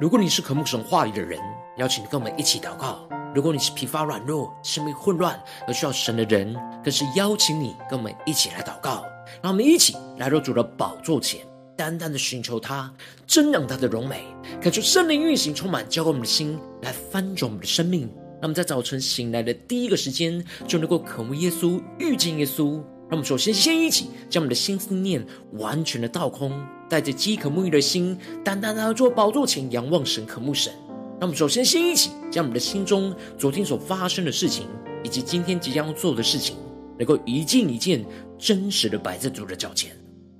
如果你是渴慕神话语的人，邀请你跟我们一起祷告；如果你是疲乏软弱、生命混乱而需要神的人，更是邀请你跟我们一起来祷告。让我们一起来到主的宝座前，单单的寻求他，真让他的荣美，感受圣灵运行，充满浇灌我们的心，来翻转我们的生命。让我们在早晨醒来的第一个时间，就能够渴慕耶稣，遇见耶稣。让我们首先先一起将我们的心思念完全的倒空，带着饥渴沐浴的心，单单来到宝座前仰望神、渴慕神。那我们首先先一起将我们的心中昨天所发生的事情，以及今天即将要做的事情，能够一件一件真实的摆在主的脚前，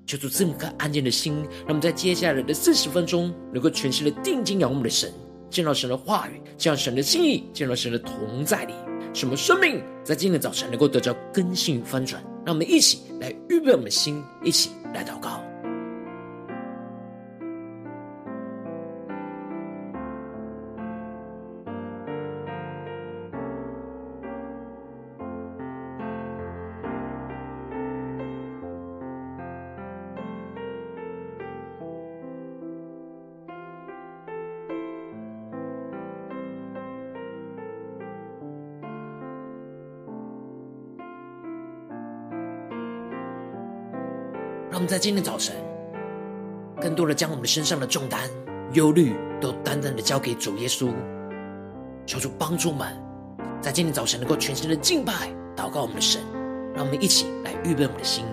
求主赐我们安静的心，让我们在接下来的四十分钟，能够全心的定睛仰望我们的神，见到神的话语，见到神的心意，见到神的同在里，什么生命在今天早晨能够得到更新与翻转。让我们一起来预备我们的心，一起来祷告。让我们在今天早晨，更多的将我们身上的重担、忧虑，都单单的交给主耶稣，求主帮助们，在今天早晨能够全心的敬拜、祷告我们的神。让我们一起来预备我们的心。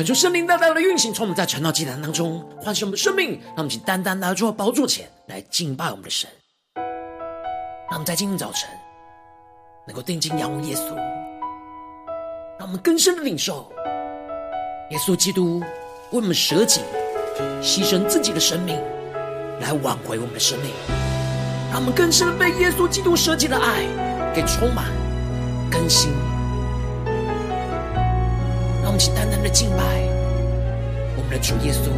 恳求圣灵大大的运行，从我们在晨祷祭坛当中唤醒我们的生命，让我们请单单来到宝座前来敬拜我们的神。让我们在今天早晨能够定睛仰望耶稣，让我们更深的领受耶稣基督为我们舍己、牺牲自己的生命，来挽回我们的生命。让我们更深的被耶稣基督舍己的爱给充满、更新。让我们请单单的敬拜我们的主耶稣，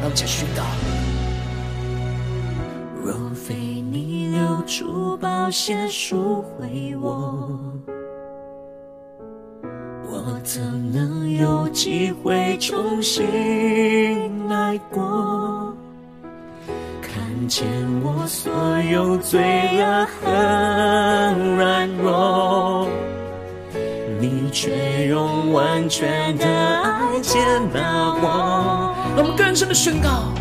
让我们请宣告：若非你流出宝血赎回我，我怎能有机会重新来过？看见我所有罪恶和软弱。却用完全的爱接纳我。让我们更深的宣告：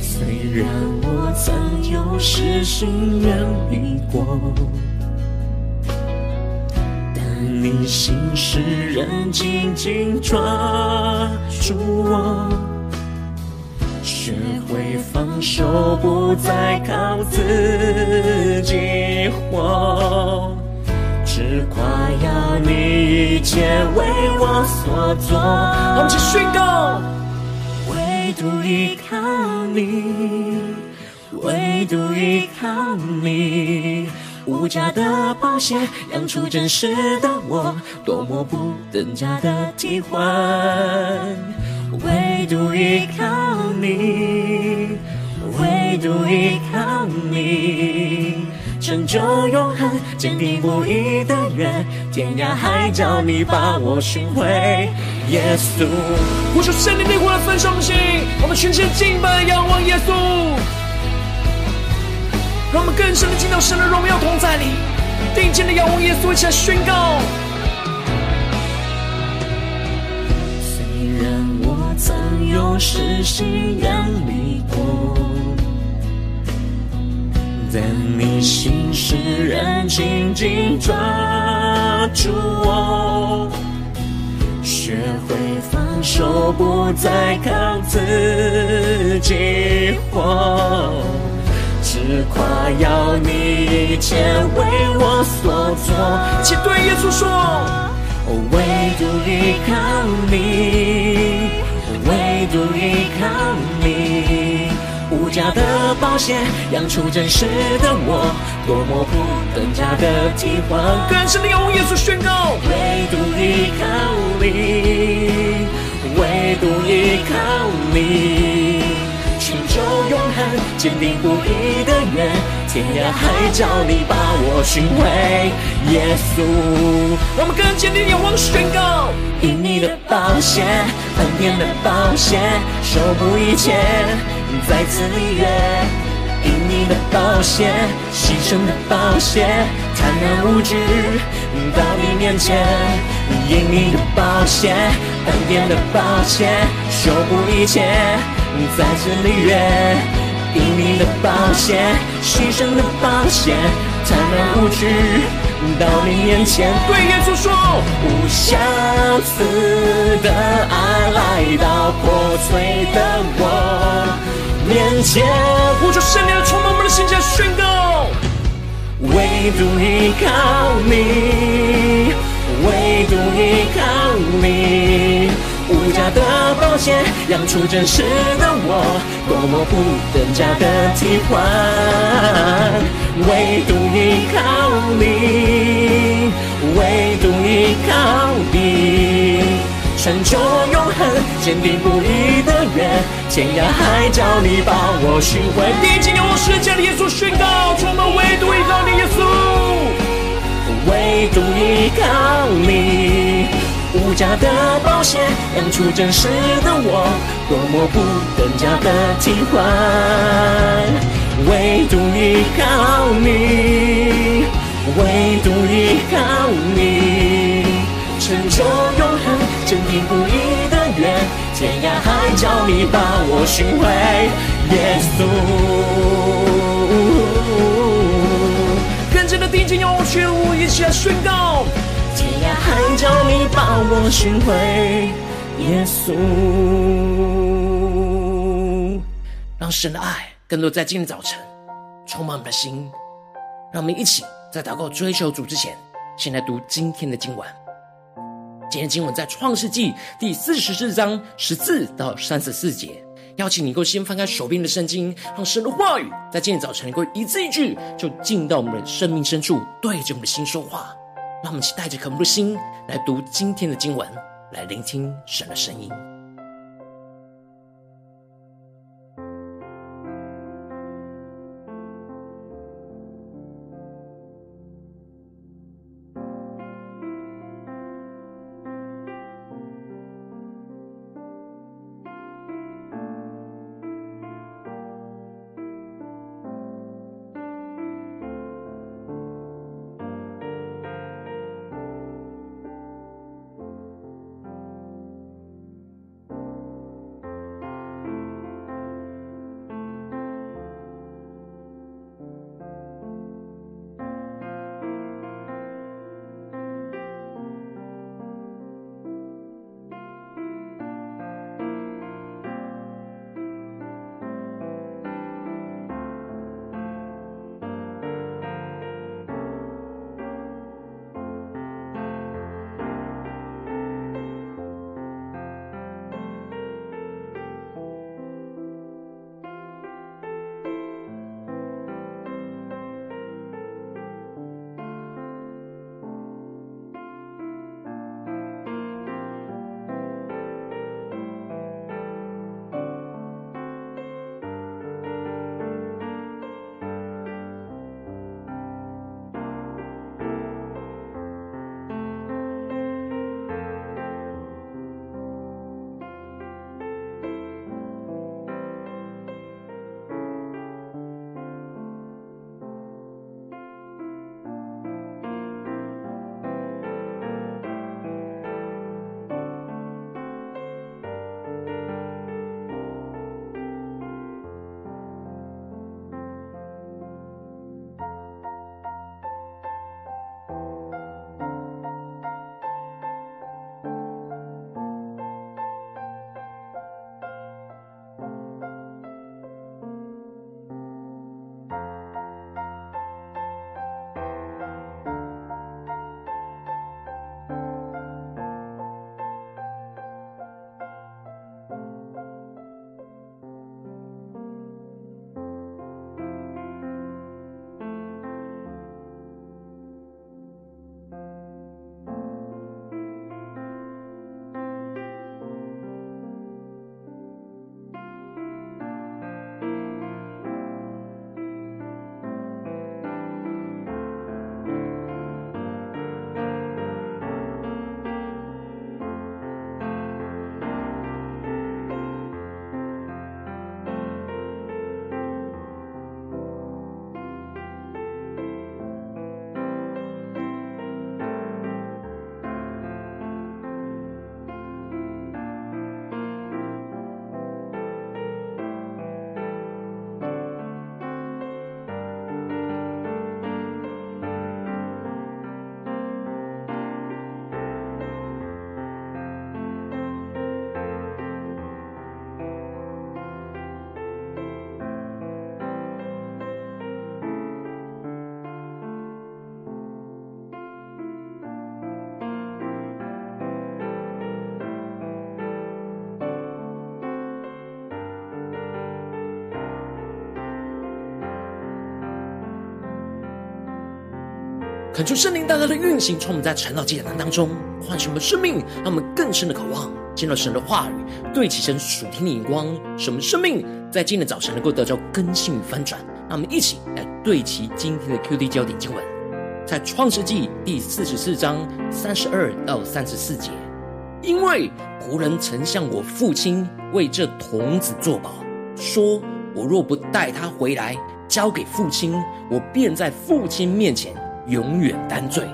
虽然我曾有失心远离过，但你心事仍紧紧抓住我，学会放手，不再靠自己活。只夸耀你一切为我所做，我们起宣告，唯独依靠你，唯独依靠你，无价的宝血养出真实的我，多么不等价的替换，唯独依靠你，唯独依靠。就永恒，坚定不移的约，天涯海角你把我寻回，耶稣。呼求圣灵的火来焚烧我们心，我们全心敬拜仰望耶稣，让我们更深的进到神的荣耀同在里，定睛的仰望耶稣，一起来宣告。虽然我曾有失心远离过。但你心事仍紧紧抓住我，学会放手，不再靠自己活，只夸耀你一切为我所做。请对耶稣说：唯独依靠你，唯独依靠你。无价的保险，养出真实的我，多么不等价的替换。更深的仰望耶稣宣告，唯独依靠你，唯独依靠你，寻求永恒，坚定不移的约，天涯海角你把我寻回，耶稣。让我们更坚定的仰望宣告，因你的保险，恩典的保险，守护一切，再次立约。因你的宝血，牺牲的宝血，坦然无惧到你面前。因你的宝血，恩典的宝血，修补一切，再次立约。因你的宝血，牺牲的宝血，坦然无惧到你面前。对耶稣说，无相似的爱来到破碎的我。面前，呼求圣灵的充满我们的心，加宣告：唯独依靠你，唯独依靠你，无价的宝血养出真实的我，多么不等价的替换。唯独依靠你，唯独依靠你。成就永恒，坚定不移的约，天涯海角你把我寻回。第一季，我是家的耶稣宣告，充满唯独依靠你耶稣，唯独依靠你，无价的宝血养出真实的我，多么不等价的替换。唯独依靠你，唯独依靠你，成就永恒。坚定不移的约，天涯海角你把我寻回，耶稣。跟着的定睛，用全无一起来宣告，天涯海角你把我寻回，耶稣。让神的爱更多在今天早晨充满我们的心，让我们一起在祷告追求主之前，先来读今天的经文。今天经文在创世纪第四十四章十四到三十四节，邀请你能够先翻开手边的圣经，让神的话语在今天早晨能够一字一句就进到我们的生命深处，对着我们的心说话。让我们一起带着渴慕的心来读今天的经文，来聆听神的声音。恳求圣灵大大的运行，从我们在晨祷祭坛当中唤醒我们生命，让我们更深的渴望见到神的话语，对齐神属天的眼光，使我们生命在今天早晨能够得到更新与翻转。让我们一起来对齐今天的 QD 焦点经文，在创世纪第四十四章三十二到三十四节。因为仆人曾向我父亲为这童子作保，说：我若不带他回来交给父亲，我便在父亲面前永远担罪。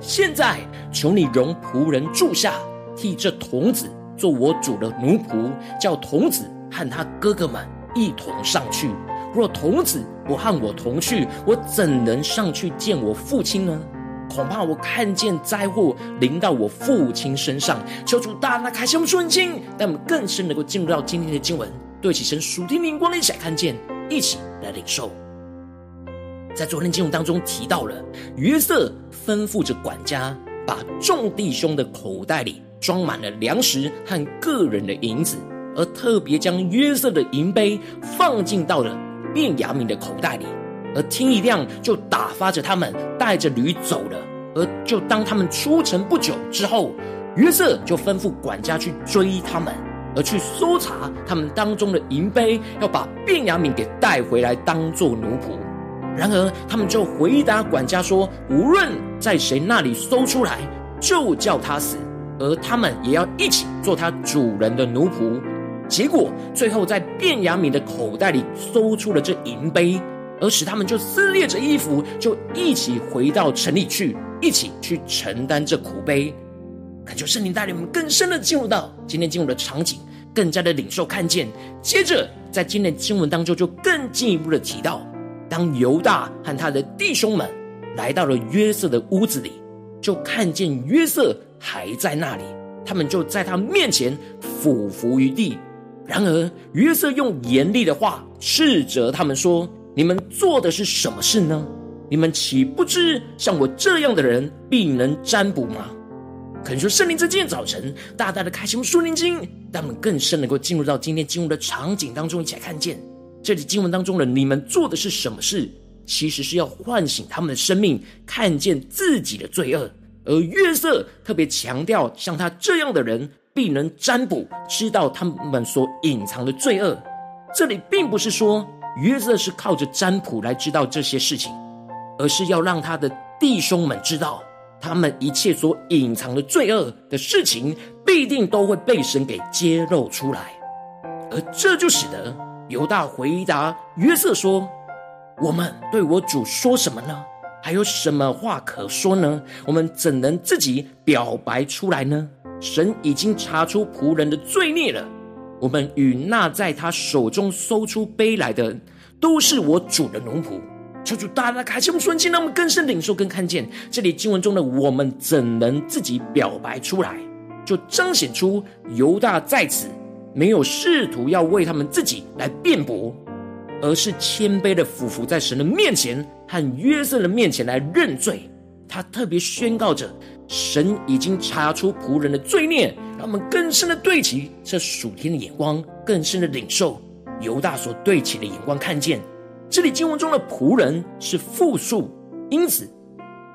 现在求你容仆人住下，替这童子做我主的奴仆，叫童子和他哥哥们一同上去。若童子不和我同去，我怎能上去见我父亲呢？恐怕我看见灾祸临到我父亲身上。求主大大开启我们属灵，让我们更深能够进入到今天的经文，对起神属天灵光一起来看见，一起来领受。在昨天经文当中提到了约瑟吩咐着管家，把众弟兄的口袋里装满了粮食和个人的银子，而特别将约瑟的银杯放进到了。便雅悯的口袋里，而天一亮就打发着他们带着驴走了。而就当他们出城不久之后，约瑟就吩咐管家去追他们，而去搜查他们当中的银杯，要把便雅悯给带回来当做奴仆。然而他们就回答管家说：无论在谁那里搜出来，就叫他死，而他们也要一起做他主人的奴仆。结果最后在便雅悯的口袋里搜出了这银杯，而使他们就撕裂着衣服，就一起回到城里去，一起去承担这苦杯。恳求圣灵带领我们更深的进入到今天进入的场景，更加的领受看见。接着在今天的经文当中，就更进一步的提到，当犹大和他的弟兄们来到了约瑟的屋子里，就看见约瑟还在那里，他们就在他面前俯伏于地。然而，约瑟用严厉的话斥责他们说：“你们做的是什么事呢？你们岂不知像我这样的人必能占卜吗？”可能说，圣灵在今天早晨大大的开启我们属灵经，让我们更深能够进入到今天进入的场景当中，一起来看见这里经文当中的“你们做的是什么事”，其实是要唤醒他们的生命，看见自己的罪恶。而约瑟特别强调，像他这样的人。必能占卜，知道他们所隐藏的罪恶。这里并不是说约瑟是靠着占卜来知道这些事情，而是要让他的弟兄们知道，他们一切所隐藏的罪恶的事情，必定都会被神给揭露出来。而这就使得犹大回答约瑟说：“我们对我主说什么呢？还有什么话可说呢？我们怎能自己表白出来呢？”神已经查出仆人的罪孽了。我们与那在他手中搜出杯来的，都是我主的奴仆。求主大大开启我们瞬间，让我们更深领受、更看见这里经文中的我们怎能自己表白出来，就彰显出犹大在此没有试图要为他们自己来辩驳，而是谦卑的俯伏在神的面前和约瑟的面前来认罪。他特别宣告着。神已经查出仆人的罪孽，让我们更深的对齐这属天的眼光，更深的领受犹大所对齐的眼光，看见这里经文中的仆人是复数，因此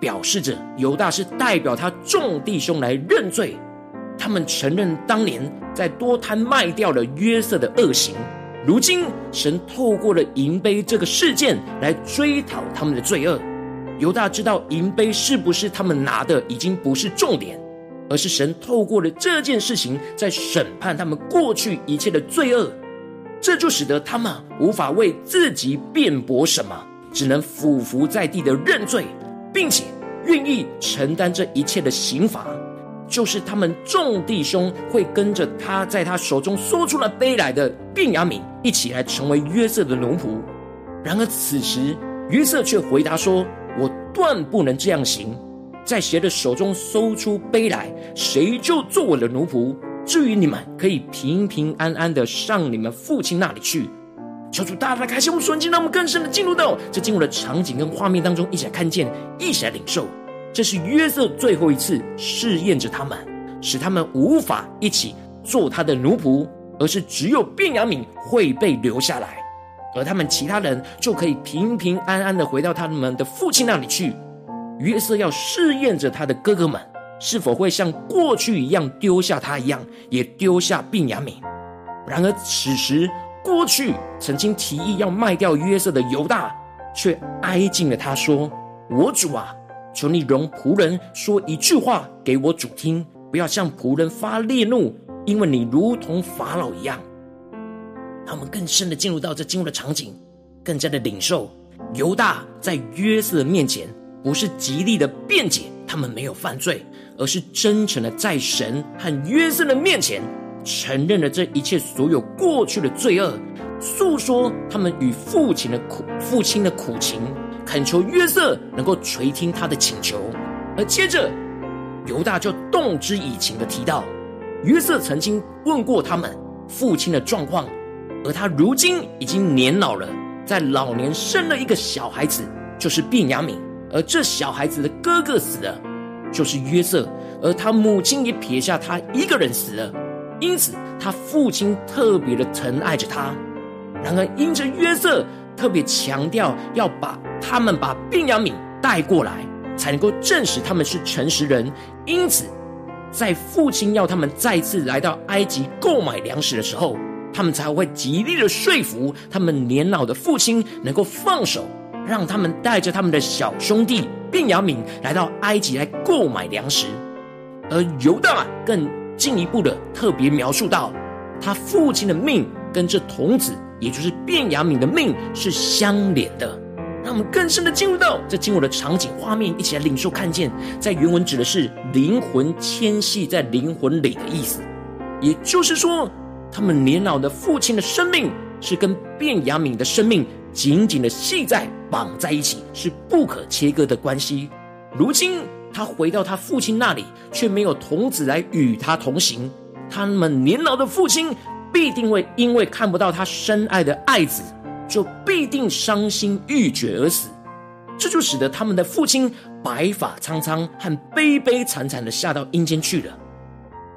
表示着犹大是代表他众弟兄来认罪，他们承认当年在多摊卖掉了约瑟的恶行，如今神透过了银杯这个事件来追讨他们的罪恶。犹大知道银杯是不是他们拿的已经不是重点，而是神透过了这件事情在审判他们过去一切的罪恶，这就使得他们无法为自己辩驳什么，只能俯伏在地的认罪，并且愿意承担这一切的刑罚，就是他们众弟兄会跟着他在他手中搜出了杯来的便雅悯一起来成为约瑟的奴仆。然而此时约瑟却回答说。我断不能这样行，在谁的手中搜出杯来，谁就做我的奴仆。至于你们，可以平平安安的上你们父亲那里去。求主大大开心我们瞬间，让我们更深的进入到这进入的场景跟画面当中，一起来看见，一起来领受。这是约瑟最后一次试验着他们，使他们无法一起做他的奴仆，而是只有便雅悯会被留下来。而他们其他人就可以平平安安的回到他们的父亲那里去。约瑟要试验着他的哥哥们是否会像过去一样丢下他一样，也丢下便雅悯。然而此时，过去曾经提议要卖掉约瑟的犹大，却挨近了他说：“我主啊，求你容仆人说一句话给我主听，不要向仆人发烈怒，因为你如同法老一样。”他们更深的进入到这进入的场景，更加的领受犹大在约瑟的面前，不是极力的辩解他们没有犯罪，而是真诚的在神和约瑟的面前。承认了这一切所有过去的罪恶，诉说他们与父亲的苦、父亲的苦情，恳求约瑟能够垂听他的请求。而接着，犹大就动之以情的提到，约瑟曾经问过他们父亲的状况，而他如今已经年老了，在老年生了一个小孩子，就是便雅悯，而这小孩子的哥哥死了，就是约瑟，而他母亲也撇下他一个人死了。因此，他父亲特别的疼爱着他。然而，因着约瑟特别强调要把他们把病雅悯带过来，才能够证实他们是诚实人。因此，在父亲要他们再次来到埃及购买粮食的时候，他们才会极力的说服他们年老的父亲能够放手，让他们带着他们的小兄弟病雅悯来到埃及来购买粮食。而犹大更。进一步的特别描述到，他父亲的命跟这童子，也就是便雅悯的命是相连的。让我们更深的进入到这经文的场景画面，一起来领受看见，在原文指的是灵魂牵系在灵魂里的意思。也就是说，他们年老的父亲的生命是跟便雅悯的生命紧紧的系在绑在一起，是不可切割的关系。如今。他回到他父亲那里，却没有童子来与他同行。他们年老的父亲必定会因为看不到他深爱的爱子，就必定伤心欲绝而死。这就使得他们的父亲白发苍苍和悲悲惨惨的下到阴间去了。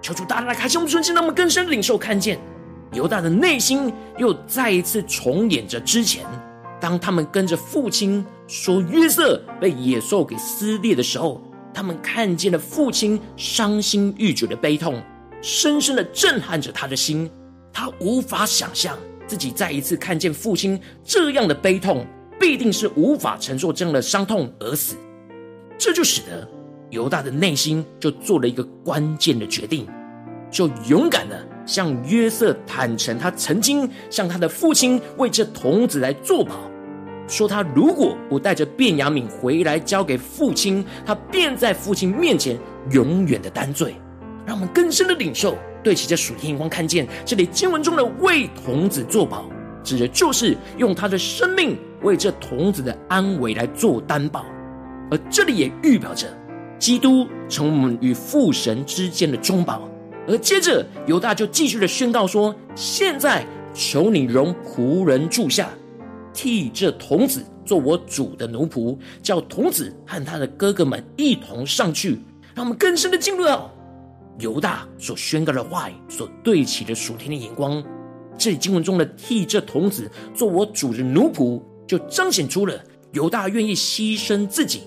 求主大大来开启我们的心，让我们更深领受看见犹大的内心又再一次重演着之前，当他们跟着父亲说约瑟被野兽给撕裂的时候。他们看见了父亲伤心欲绝的悲痛，深深的震撼着他的心。他无法想象自己再一次看见父亲这样的悲痛，必定是无法承受这样的伤痛而死。这就使得犹大的内心就做了一个关键的决定，就勇敢的向约瑟坦诚，他曾经向他的父亲为这童子来作保。说他如果不带着便雅悯回来交给父亲，他便在父亲面前永远的担罪。让我们更深的领受，对齐这属天眼光，看见这里经文中的为童子作保，指的就是用他的生命为这童子的安危来做担保。而这里也预表着基督成为我们与父神之间的中保。而接着犹大就继续的宣告说：现在求你容仆人住下。替这童子做我主的奴仆，叫童子和他的哥哥们一同上去，让我们更深的进入到犹大所宣告的话语，所对齐的属天的眼光。这里经文中的替这童子做我主的奴仆，就彰显出了犹大愿意牺牲自己，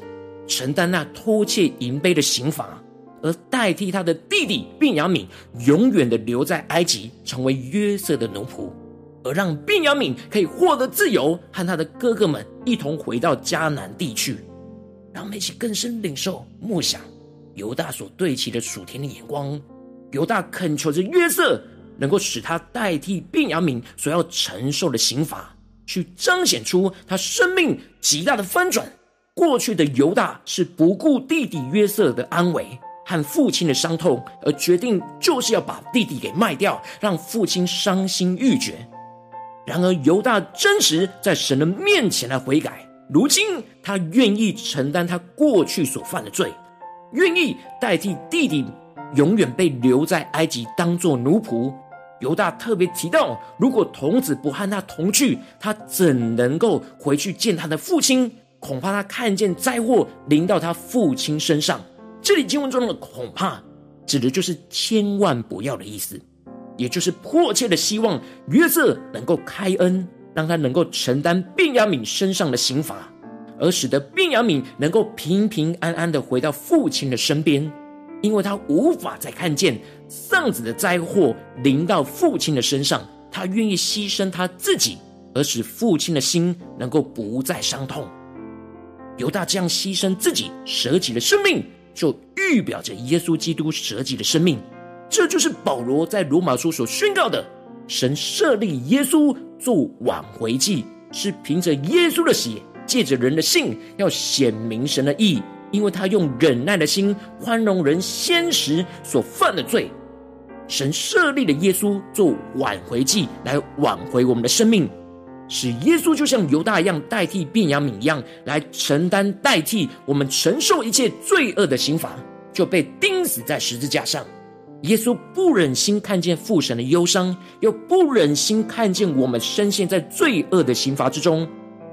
承担那偷窃银杯的刑罚，而代替他的弟弟便雅敏，永远的留在埃及，成为约瑟的奴仆。而让便雅敏可以获得自由，和他的哥哥们一同回到迦南地去，让我们一起更深领受默想犹大所对齐的属天的眼光。犹大恳求着约瑟，能够使他代替便雅悯所要承受的刑罚，去彰显出他生命极大的翻转。过去的犹大是不顾弟弟约瑟的安危和父亲的伤痛，而决定就是要把弟弟给卖掉，让父亲伤心欲绝。然而，犹大真实在神的面前来悔改。如今，他愿意承担他过去所犯的罪，愿意代替弟弟永远被留在埃及当做奴仆。犹大特别提到，如果童子不和他同去，他怎能够回去见他的父亲？恐怕他看见灾祸临到他父亲身上。这里经文中的“恐怕”指的就是千万不要的意思。也就是迫切的希望约瑟能够开恩，让他能够承担便雅悯身上的刑罚，而使得便雅敏能够平平安安的回到父亲的身边，因为他无法再看见丧子的灾祸临到父亲的身上，他愿意牺牲他自己，而使父亲的心能够不再伤痛。犹大这样牺牲自己、舍己的生命，就预表着耶稣基督舍己的生命。这就是保罗在罗马书所宣告的：神设立耶稣做挽回祭，是凭着耶稣的血，借着人的信，要显明神的义，因为他用忍耐的心宽容人先时所犯的罪。神设立了耶稣做挽回祭，来挽回我们的生命，使耶稣就像犹大一样，代替便雅悯一样，来承担代替我们承受一切罪恶的刑罚，就被钉死在十字架上。耶稣不忍心看见父神的忧伤，又不忍心看见我们深陷在罪恶的刑罚之中，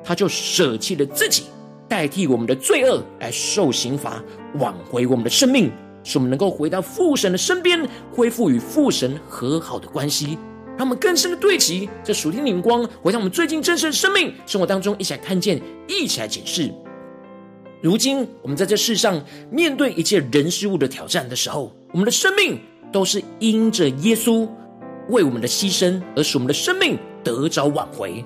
他就舍弃了自己，代替我们的罪恶来受刑罚，挽回我们的生命，使我们能够回到父神的身边，恢复与父神和好的关系。让我们更深的对齐这属天灵光，回到我们最近真实的生命生活当中，一起来看见，一起来检视。如今我们在这世上面对一切人事物的挑战的时候，我们的生命。都是因着耶稣为我们的牺牲，而使我们的生命得着挽回。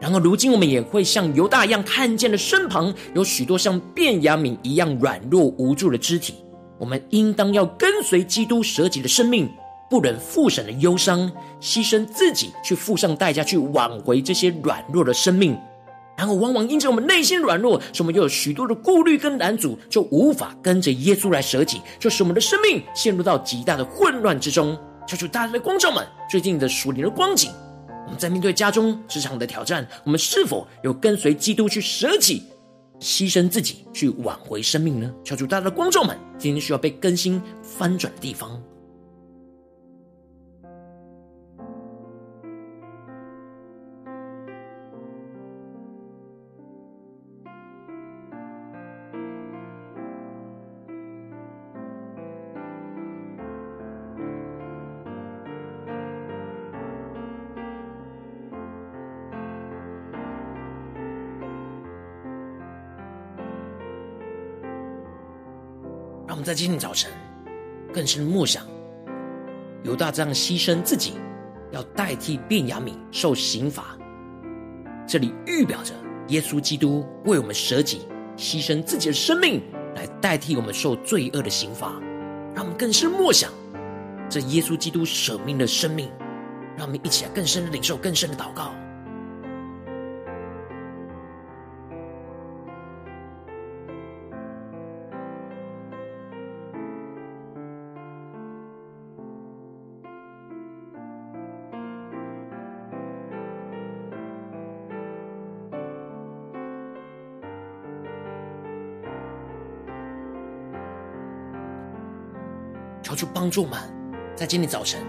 然而，如今我们也会像犹大一样，看见了身旁有许多像便雅悯一样软弱无助的肢体。我们应当要跟随基督舍己的生命，不忍父神的忧伤，牺牲自己去付上代价，去挽回这些软弱的生命。然后，往往因着我们内心软弱，使我们又有许多的顾虑跟难阻，就无法跟着耶稣来舍己，就使我们的生命陷入到极大的混乱之中。求主大家的光照们，最近的属灵的光景，我们在面对家中、职场的挑战，我们是否有跟随基督去舍己、牺牲自己，去挽回生命呢？求主大家的观众们，今天需要被更新翻转的地方。们在今天早晨更深默想，犹大这样牺牲自己，要代替便雅悯受刑罚。这里预表着耶稣基督为我们舍己，牺牲自己的生命，来代替我们受罪恶的刑罚。让我们更深默想这耶稣基督舍命的生命，让我们一起来更深的领受，更深的祷告。主帮助们，在今天早晨，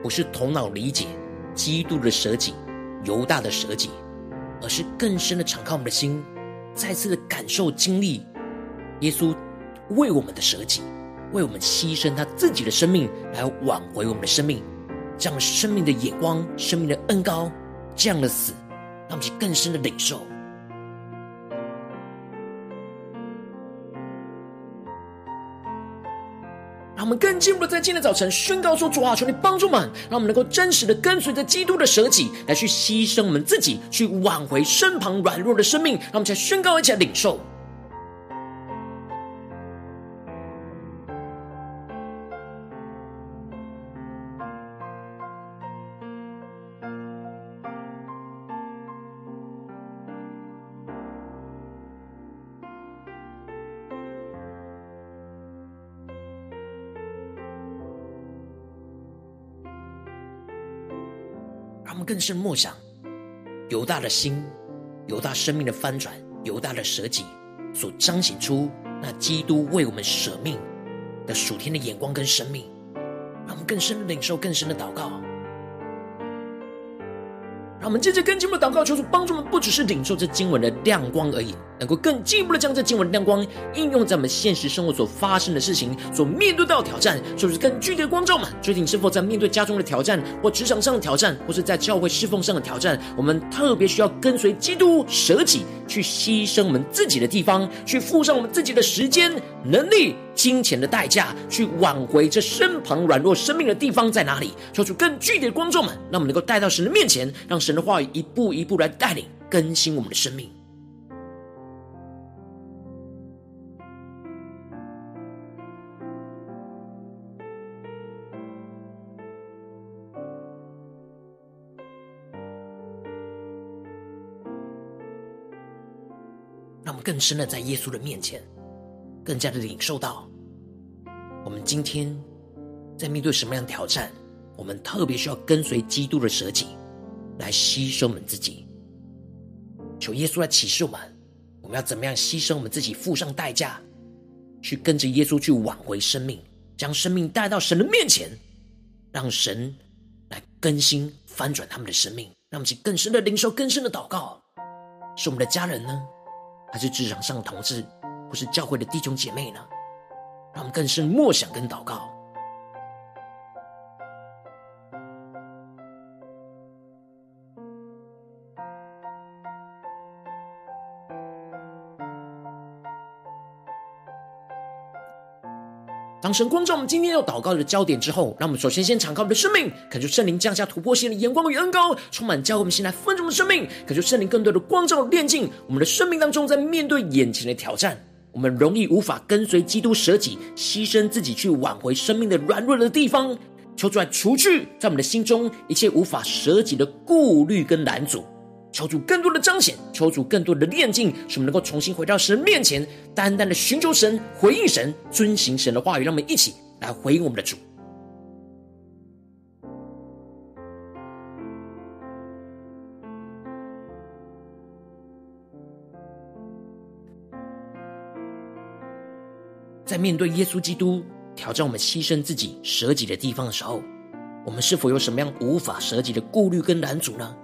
不是头脑理解基督的舍己、犹大的舍己，而是更深的敞开我们的心，再次的感受经历耶稣为我们的舍己，为我们牺牲他自己的生命来挽回我们的生命，这样生命的眼光、生命的恩膏，这样的死，让我们去更深的领受。让我们更进一步的在今天早晨宣告说：主啊，求你帮助我们，让我们能够真实的跟随着基督的舍己，来去牺牲我们自己，去挽回身旁软弱的生命。让我们再宣告一下领受。更深默想，犹大的心，犹大生命的翻转，犹大的舍己，所彰显出那基督为我们舍命的属天的眼光跟生命。让我们更深的领受，更深的祷告。让我们接着跟进的祷告，求主帮助我们，不只是领受这经文的亮光而已，能够更进一步的将这经文的亮光应用在我们现实生活所发生的事情、所面对到的挑战，就是更具体的光照们。最近是否在面对家中的挑战，或职场上的挑战，或是在教会侍奉上的挑战？我们特别需要跟随基督舍己，去牺牲我们自己的地方，去付上我们自己的时间、能力、金钱的代价，去挽回这身旁软弱生命的地方在哪里？求主更具体的光照们，让我们能够带到神的面前，让神的话语一步一步来带领更新我们的生命。更深的在耶稣的面前，更加的领受到，我们今天在面对什么样的挑战，我们特别需要跟随基督的舍己，来牺牲我们自己。求耶稣来启示我们，我们要怎么样牺牲我们自己，付上代价，去跟着耶稣去挽回生命，将生命带到神的面前，让神来更新翻转他们的生命，让我们去更深的领受，更深的祷告，是我们的家人呢？还是职场上的同事，或是教会的弟兄姐妹呢？让我们更深默想跟祷告。当神光照我们今天要祷告的焦点之后，让我们首先先敞开我们的生命，恳求圣灵降下突破性的眼光与恩膏，充满教会我们现在丰盛的生命。恳求圣灵更多的光照炼净我们的生命当中，在面对眼前的挑战，我们容易无法跟随基督舍己、牺牲自己去挽回生命的软弱的地方，求主来除去在我们的心中一切无法舍己的顾虑跟拦阻。求主更多的彰显，求主更多的炼净，使我们能够重新回到神面前，单单的寻求神，回应神，遵行神的话语。让我们一起来回应我们的主。在面对耶稣基督挑战我们牺牲自己、舍己的地方的时候，我们是否有什么样无法舍己的顾虑跟拦阻呢？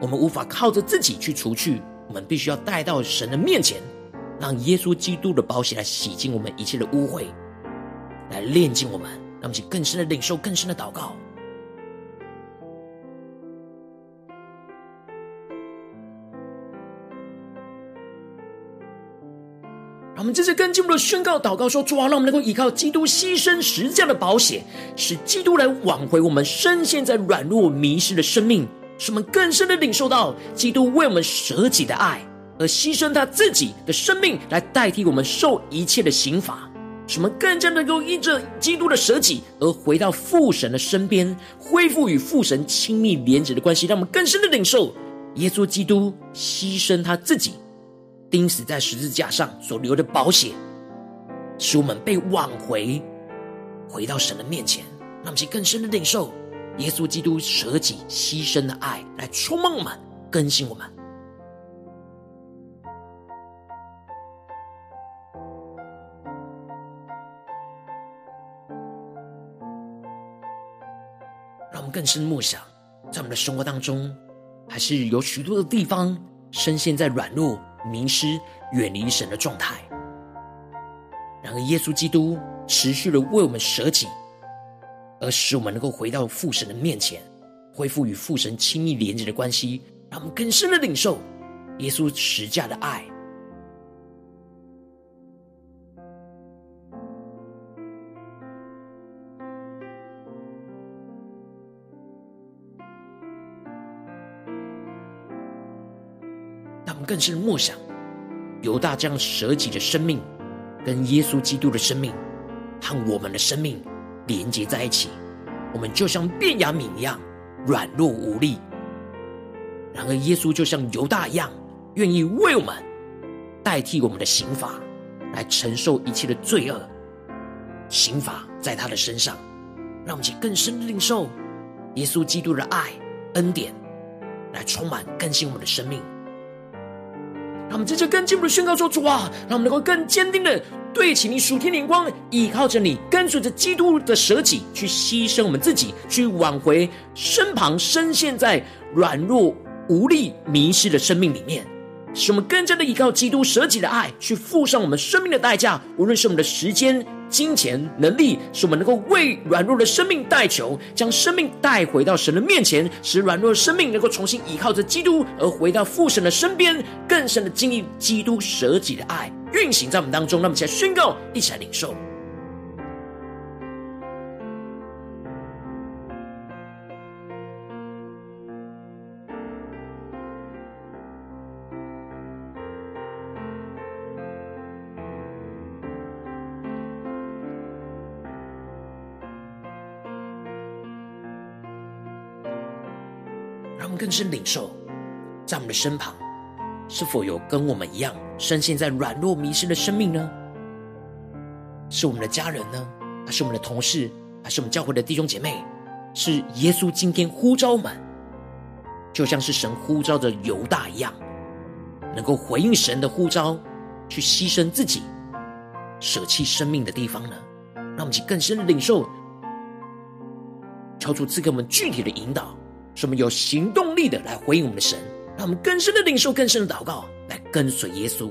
我们无法靠着自己去除去，我们必须要带到神的面前，让耶稣基督的宝血来洗净我们一切的污秽，来炼净我们，让我们去更深的领受、更深的祷告。我们这次跟进步的宣告、祷告说：主啊，让我们能够依靠基督牺牲十字架的宝血，使基督来挽回我们深陷在软弱迷失的生命。使我们更深的领受到基督为我们舍己的爱，而牺牲他自己的生命来代替我们受一切的刑罚。使我们更加能够因着基督的舍己而回到父神的身边，恢复与父神亲密连结的关系。让我们更深的领受耶稣基督牺牲他自己，钉死在十字架上所流的宝血，使我们被挽回，回到神的面前。让我们去更深的领受。耶稣基督舍己牺牲的爱，来充满我们，更新我们。让我们更深默想，在我们的生活当中，还是有许多的地方深陷在软弱、迷失、远离神的状态。然而，耶稣基督持续的为我们舍己。而使我们能够回到父神的面前，恢复与父神亲密连接的关系，让我们更深的领受耶稣十架的爱。让我们更深的默想犹大这样舍己的生命，跟耶稣基督的生命和我们的生命。连接在一起，我们就像便雅悯一样软弱无力。然而，耶稣就像犹大一样，愿意为我们代替我们的刑罚，来承受一切的罪恶。刑罚在他的身上，让我们去更深的领受耶稣基督的爱恩典，来充满更新我们的生命。让我们在这更进步的宣告说：主啊，让我们能够更坚定的。对齐你属天灵光，依靠着你，跟随着基督的舍己，去牺牲我们自己，去挽回身旁深陷在软弱无力、迷失的生命里面。使我们更加的依靠基督舍己的爱，去付上我们生命的代价，无论是我们的时间、金钱、能力，使我们能够为软弱的生命代求，将生命带回到神的面前，使软弱的生命能够重新依靠着基督，而回到父神的身边，更深的经历基督舍己的爱运行在我们当中。那么，起来宣告，一起来领受。让我们更深领受，在我们的身旁，是否有跟我们一样深陷在软弱迷失的生命呢？是我们的家人呢？还是我们的同事？还是我们教会的弟兄姐妹？是耶稣今天呼召我们，就像是神呼召着犹大一样，能够回应神的呼召，去牺牲自己、舍弃生命的地方呢？让我们去更深的领受，求主赐给我们具体的引导。使我们有行动力的来回应我们的神，让我们更深的领受、更深的祷告，来跟随耶稣。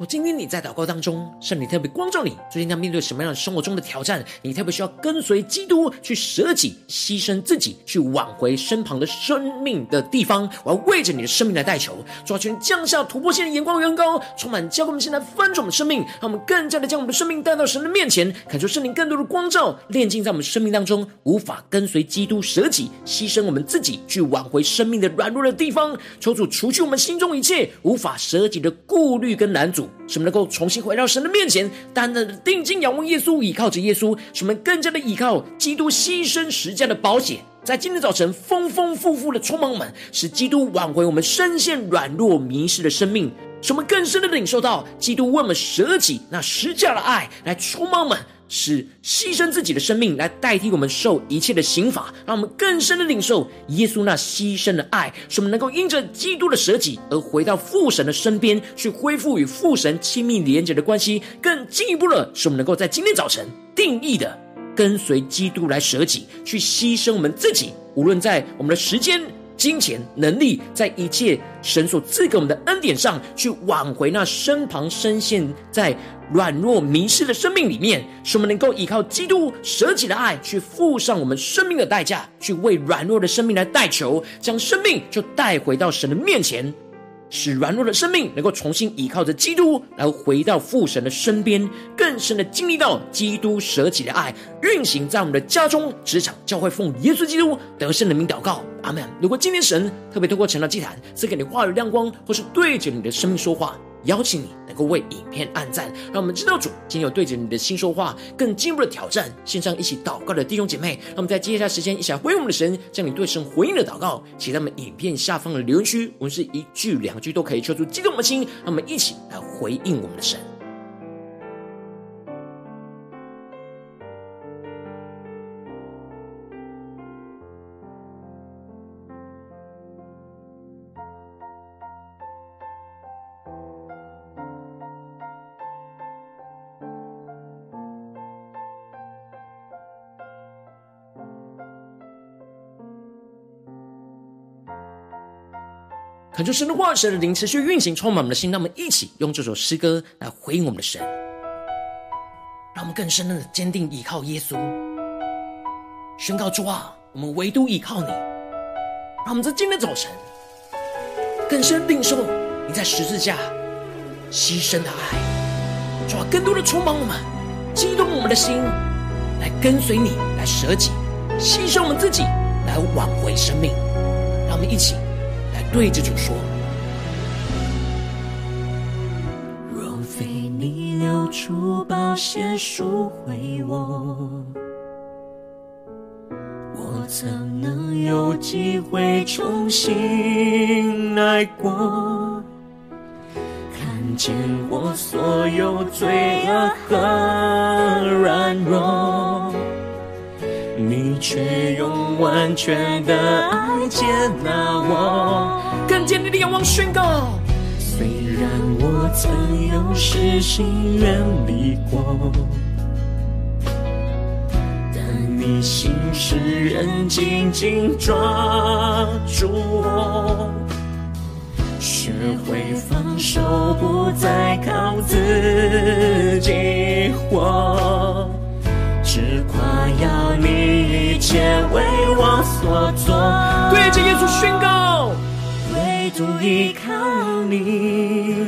我今天你在祷告当中，圣灵特别光照你，最近在面对什么样的生活中的挑战？你特别需要跟随基督去舍己、牺牲自己，去挽回身旁的生命的地方。我要为着你的生命来代求，主啊，求你降下突破性的眼光，远高，充满教会我们现在翻转我们的生命，让我们更加的将我们的生命带到神的面前，感受圣灵更多的光照，炼净在我们生命当中，无法跟随基督舍己、牺牲我们自己，去挽回生命的软弱的地方。求主除去我们心中一切无法舍己的顾虑跟难阻。使我们能够重新回到神的面前，单单的定睛仰望耶稣，依靠着耶稣，使我们更加的依靠基督牺牲十架的保险，在今天早晨丰丰富富的充满我们，使基督挽回我们深陷软弱迷失的生命，使我们更深的领受到基督为我们舍己那十架的爱，来充满我们。是牺牲自己的生命来代替我们受一切的刑罚，让我们更深的领受耶稣那牺牲的爱，使我们能够因着基督的舍己而回到父神的身边，去恢复与父神亲密连结的关系。更进一步的，使我们能够在今天早晨定义的跟随基督来舍己，去牺牲我们自己，无论在我们的时间、金钱、能力，在一切神所赐给我们的恩典上，去挽回那身旁深陷在。软弱迷失的生命里面，使我们能够依靠基督舍己的爱，去付上我们生命的代价，去为软弱的生命来代求，将生命就带回到神的面前，使软弱的生命能够重新依靠着基督，然后回到父神的身边，更深的经历到基督舍己的爱运行在我们的家中、职场、教会，奉耶稣基督得胜的名祷告，阿门。如果今天神特别透过成了祭坛赐给你话语亮光，或是对着你的生命说话。邀请你能够为影片按赞，让我们知道主今天有对着你的心说话，更进一步的挑战。线上一起祷告的弟兄姐妹，让我们在接下来时间一起来回应我们的神，将你对神回应的祷告写在我们影片下方的留言区，我们是一句两句都可以，求出激动的心，让我们一起来回应我们的神。恳求神的话语、神的灵持续运行，充满我们的心。让我们一起用这首诗歌来回应我们的神，让我们更深的坚定依靠耶稣，宣告主啊，我们唯独依靠你。让我们在今天早晨更深领受你在十字架牺牲的爱，主啊，更多的充满我们，激动我们的心，来跟随你，来舍己，牺牲我们自己，来挽回生命。让我们一起。对着主说：若非你流出宝血赎回我，我怎能有机会重新来过？看见我所有罪恶和软弱，你却用完全的爱接纳我。更坚定的仰望宣告，虽然我曾有失心远离过，但你心使人紧紧抓住我，学会放手，不再靠自己活，我要你一切为我所做。对着耶稣宣告。唯独依靠你，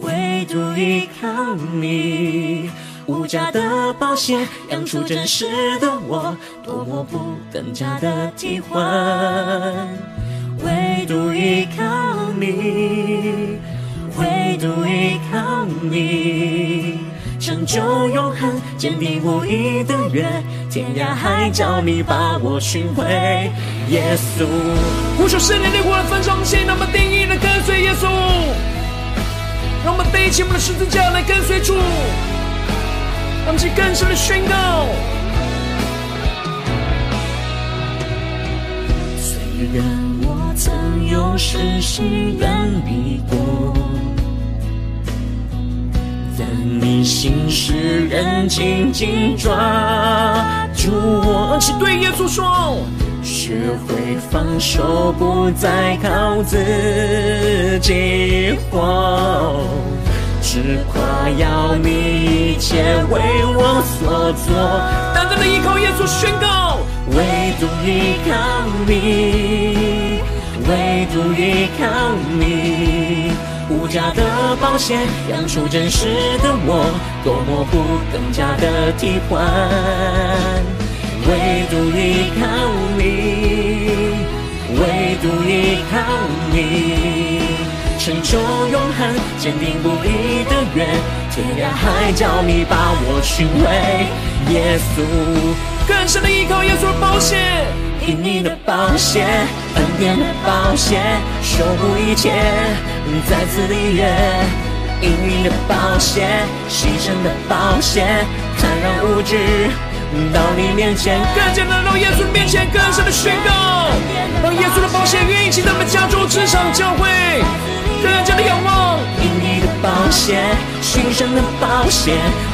唯独依靠你，无价的宝血养出真实的我，多么不等价的替换。唯独依靠你，唯独依靠你，成就永恒，坚定无移的约，天涯海角你把我寻回，耶稣。呼求圣灵烈火来焚烧，我们定义的跟随耶稣，让我们背起我们的十字架来跟随主，让我们去更深的宣告。虽然我曾有失心远离过，但你心使人紧紧抓住我，去对耶稣说。学会放手，不再靠自己活，只夸耀你一切为我所做。单单的依靠耶稣宣告，唯独依靠你，唯独依靠你，无价的宝血养出真实的我，多么不更加的替换。唯独依靠你，唯独依靠你，成就永恒，坚定不移的约，天涯海角你把我寻回，耶稣。更深的依靠耶稣的宝血，因你的宝血，恩典的宝血，守护一切，再次立约。因你的宝血，牺牲的宝血，坦然无惧。到你面前，更加的到耶稣的面前，更深的宣告，让耶稣的宝血运行在我们家中、职场、教会，更加的仰望。因你的宝血，牺牲的宝血，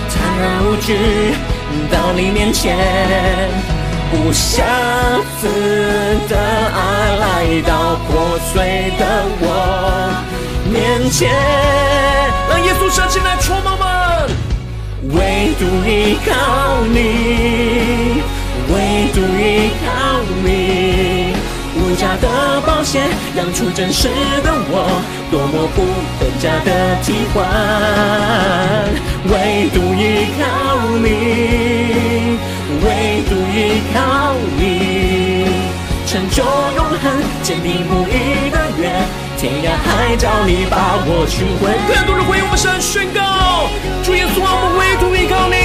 坦然无惧，到你面前，无瑕疵的爱来到破碎的我面前，让耶稣升起来充满们。唯独依靠你，唯独依靠你，无价的宝血养出真实的我，多么不等价的替换。坚定不移的约。天涯海角，你把我寻回。更多人回应我们神宣告，主耶稣，我们唯独依靠你，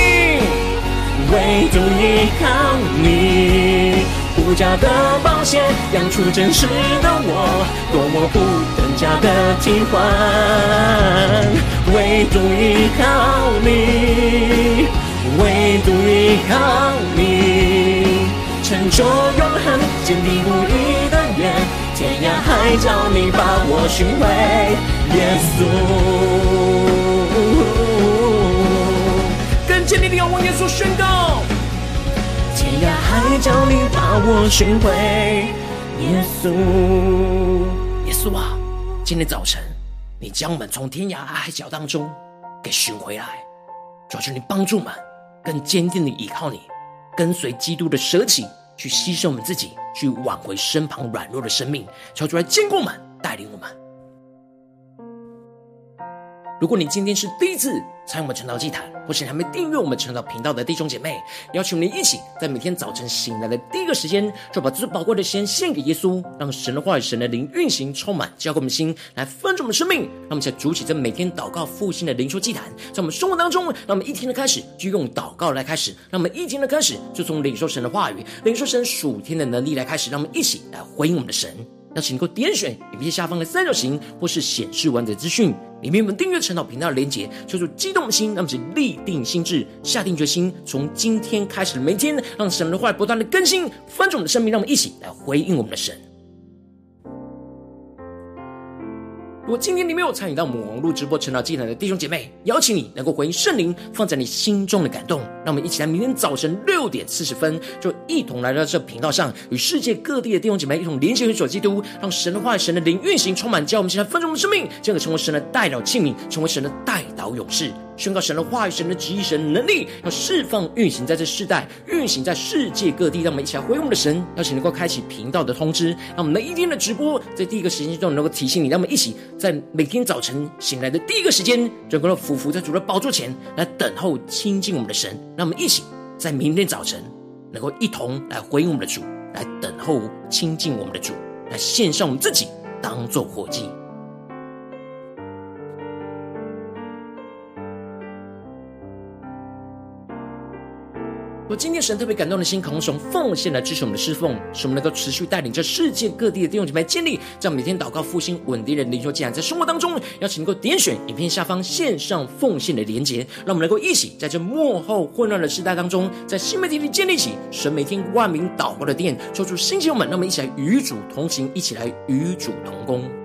唯独依靠你，无价的宝血养出真实的我，多么不等价的替换。唯独依靠你，唯独依靠你，成就永恒，坚定不移。天涯海角，你把我寻回，耶稣。更坚定的仰望耶稣宣告。天涯海角，你把我寻回，耶稣。耶稣啊，今天早晨，你将我们从天涯海角当中给寻回来，求求你帮助我们，更坚定的依靠你，跟随基督的舍己，去牺牲我们自己，去挽回身旁软弱的生命，求主来坚固我们，带领我们。如果你今天是第一次参与我们晨祷祭坛，或是你还没订阅我们晨祷频道的弟兄姐妹，邀请你一起在每天早晨醒来的第一个时间，就把最宝贵的时间献给耶稣，让神的话语、神的灵运行充满，交给我们心，来分盛我们的生命。让我们在主起这每天祷告复兴的灵修祭坛，在我们生活当中，让我们一天的开始就用祷告来开始，让我们一天的开始就从领受神的话语、领受神属天的能力来开始，让我们一起来回应我们的神。那请你够点选影片下方的三角形，或是显示完整资讯，里面我们订阅陈导频道的连接，求主激动的心，让我们立定心智，下定决心，从今天开始每天，让神的话不断的更新，翻转我们的生命，让我们一起来回应我们的神。果今天你没有参与到我们网络直播成长祭坛的弟兄姐妹，邀请你能够回应圣灵放在你心中的感动，让我们一起来明天早晨六点四十分，就一同来到这频道上，与世界各地的弟兄姐妹一同连接、联结基督，让神的话、神的灵运行充满，叫我们现在分盛的生命，将可成为神的代祷器皿，成为神的代祷勇士。宣告神的话语、神的旨意、神能力，要释放、运行在这世代，运行在世界各地。让我们一起来回应我们的神，邀请能够开启频道的通知，让我们每一天的直播在第一个时间段能够提醒你。让我们一起在每天早晨醒来的第一个时间，就能够俯伏在主的宝座前来等候亲近我们的神。让我们一起在明天早晨能够一同来回应我们的主，来等候亲近我们的主，来献上我们自己当做活祭。今天神特别感动的心，渴望从奉献来支持我们的侍奉，使我们能够持续带领着世界各地的弟兄姐妹建立，在每天祷告复兴稳定的灵修祭坛，在生活当中，邀请能够点选影片下方线上奉献的连结，让我们能够一起在这幕后混乱的时代当中，在新媒体里建立起神每天万名祷告的殿，抽出新朋友们，让我们一起来与主同行，一起来与主同工。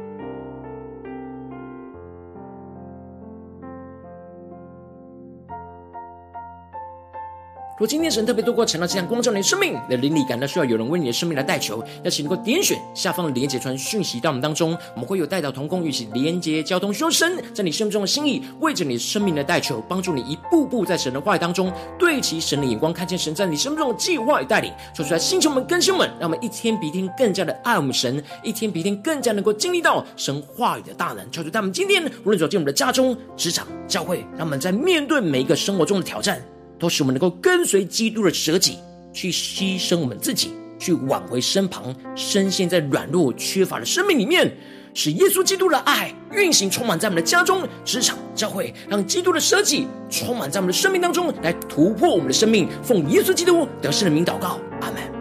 如果今天神特别透过晨祷这样光照你的生命，你的灵里感到需要有人为你的生命来代求，邀请能够点选下方的连结传讯息到我们当中，我们会有代祷同工与其连接交通，修神在你生命中的心意，为着你生命的代求，帮助你一步步在神的话语当中对齐神的眼光，看见神在你生命中的计划与带领，说出来，星球们、更新们，让我们一天比一天更加的爱我们神，一天比一天更加能够经历到神话语的大能。求主他们今天无论走进我们的家中、职场、教会，让我们在面对每一个生活中的挑战。都使我们能够跟随基督的舍己，去牺牲我们自己，去挽回身旁深陷在软弱缺乏的生命里面，使耶稣基督的爱运行充满在我们的家中、职场、教会，让基督的舍己充满在我们的生命当中，来突破我们的生命。奉耶稣基督得胜的名祷告，阿门